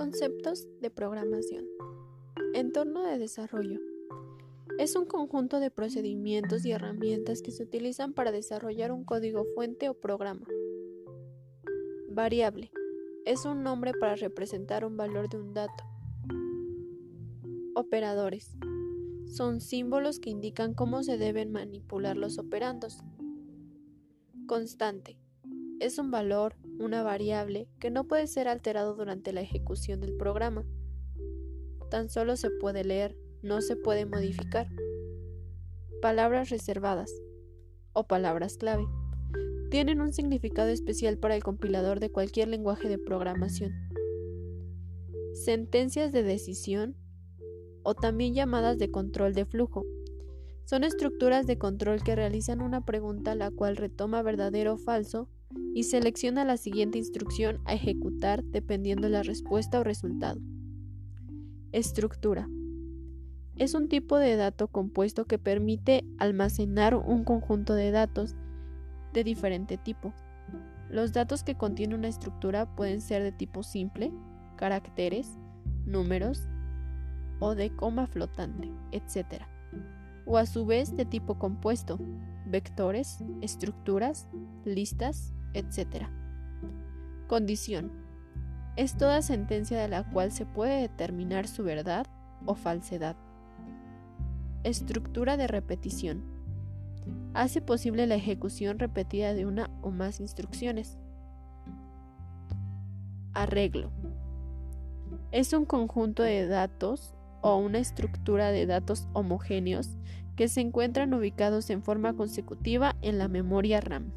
Conceptos de programación. Entorno de desarrollo. Es un conjunto de procedimientos y herramientas que se utilizan para desarrollar un código fuente o programa. Variable. Es un nombre para representar un valor de un dato. Operadores. Son símbolos que indican cómo se deben manipular los operandos. Constante es un valor, una variable, que no puede ser alterado durante la ejecución del programa. Tan solo se puede leer, no se puede modificar. Palabras reservadas o palabras clave tienen un significado especial para el compilador de cualquier lenguaje de programación. Sentencias de decisión o también llamadas de control de flujo. Son estructuras de control que realizan una pregunta la cual retoma verdadero o falso y selecciona la siguiente instrucción a ejecutar dependiendo de la respuesta o resultado. Estructura. Es un tipo de dato compuesto que permite almacenar un conjunto de datos de diferente tipo. Los datos que contiene una estructura pueden ser de tipo simple, caracteres, números o de coma flotante, etc. O a su vez de tipo compuesto, vectores, estructuras, listas, etc. Condición. Es toda sentencia de la cual se puede determinar su verdad o falsedad. Estructura de repetición. Hace posible la ejecución repetida de una o más instrucciones. Arreglo. Es un conjunto de datos o una estructura de datos homogéneos que se encuentran ubicados en forma consecutiva en la memoria RAM.